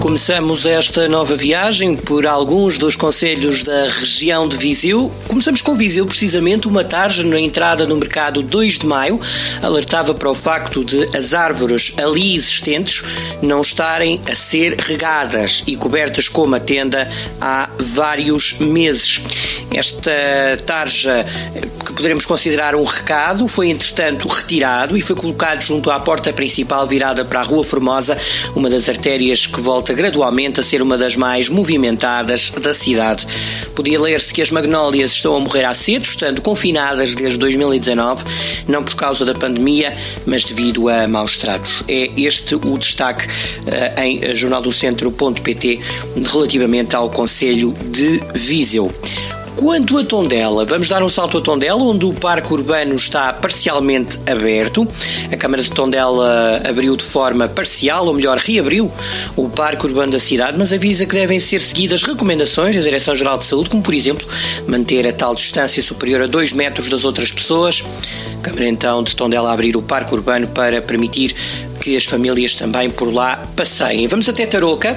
Começamos esta nova viagem por alguns dos conselhos da região de Viseu. Começamos com Viseu, precisamente, uma tarde na entrada no mercado 2 de maio alertava para o facto de as árvores ali existentes não estarem a ser regadas e cobertas com uma tenda há vários meses. Esta tarja, que poderemos considerar um recado, foi entretanto retirado e foi colocado junto à porta principal virada para a Rua Formosa, uma das artérias que volta gradualmente a ser uma das mais movimentadas da cidade. Podia ler-se que as magnólias estão a morrer há cedo, estando confinadas desde 2019, não por causa da pandemia, mas devido a maus tratos. É este o destaque uh, em jornaldocentro.pt relativamente ao Conselho de Viseu. Quanto a Tondela, vamos dar um salto a Tondela, onde o parque urbano está parcialmente aberto. A Câmara de Tondela abriu de forma parcial, ou melhor, reabriu o parque urbano da cidade, mas avisa que devem ser seguidas recomendações da Direção-Geral de Saúde, como por exemplo manter a tal distância superior a 2 metros das outras pessoas. A Câmara então de Tondela abrir o parque urbano para permitir que as famílias também por lá passeiem. Vamos até Tarouca.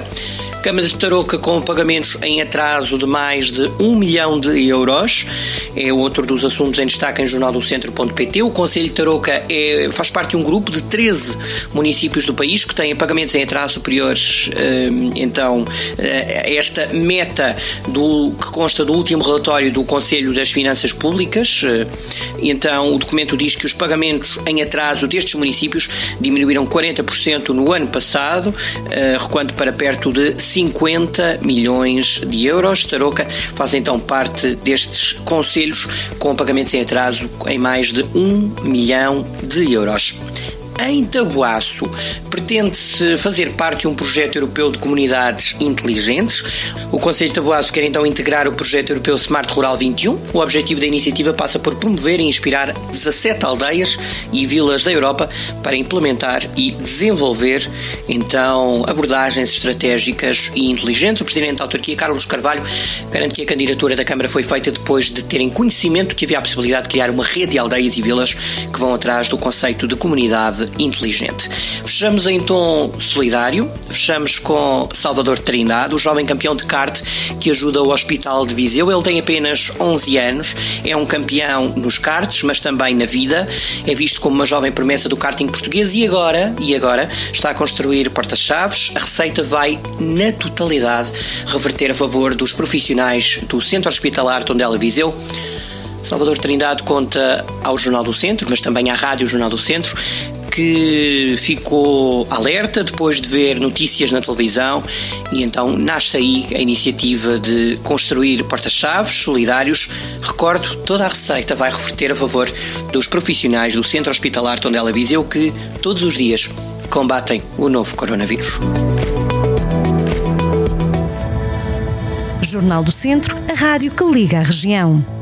Câmara de Tarouca com pagamentos em atraso de mais de 1 milhão de euros. É outro dos assuntos em destaque em jornaldocentro.pt. O Conselho de Tarouca é, faz parte de um grupo de 13 municípios do país que têm pagamentos em atraso superiores, eh, então, a esta meta do, que consta do último relatório do Conselho das Finanças Públicas. Eh, então, o documento diz que os pagamentos em atraso destes municípios diminuíram 40% no ano passado, eh, recuando para perto de 50 milhões de euros. Tarouca faz então parte destes conselhos com pagamentos em atraso em mais de 1 milhão de euros. Em Tabuaço, pretende-se fazer parte de um projeto europeu de comunidades inteligentes. O Conselho de Tabuaço quer então integrar o projeto europeu Smart Rural 21. O objetivo da iniciativa passa por promover e inspirar 17 aldeias e vilas da Europa para implementar e desenvolver então abordagens estratégicas e inteligentes. O Presidente da Autarquia, Carlos Carvalho, garante que a candidatura da Câmara foi feita depois de terem conhecimento que havia a possibilidade de criar uma rede de aldeias e vilas que vão atrás do conceito de comunidade inteligente. Fechamos em tom solidário, fechamos com Salvador Trindade, o jovem campeão de kart que ajuda o Hospital de Viseu. Ele tem apenas 11 anos, é um campeão nos karts, mas também na vida. É visto como uma jovem promessa do karting português e agora, e agora está a construir porta-chaves. A receita vai, na totalidade, reverter a favor dos profissionais do Centro Hospitalar Tondela Viseu. Salvador Trindade conta ao Jornal do Centro, mas também à Rádio Jornal do Centro, que ficou alerta depois de ver notícias na televisão e então nasce aí a iniciativa de construir porta-chaves solidários. Recordo, toda a receita vai reverter a favor dos profissionais do Centro Hospitalar Tondela Viseu que todos os dias combatem o novo coronavírus. Jornal do Centro, a rádio que liga a região.